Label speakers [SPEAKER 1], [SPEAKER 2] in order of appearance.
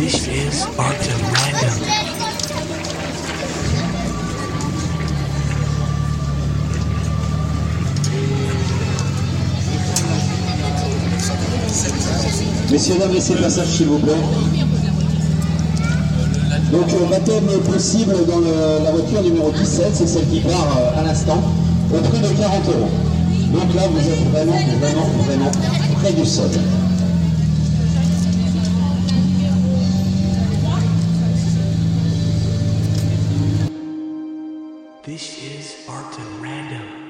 [SPEAKER 1] This is Random.
[SPEAKER 2] Messieurs, dames, laissez passage s'il vous plaît. Donc euh, baptême possible dans le- la voiture numéro 17, c'est celle qui part euh, à l'instant, au prix de 40 euros. Donc là, vous êtes vraiment, vraiment, vraiment près du sol.
[SPEAKER 1] This is Artem Random.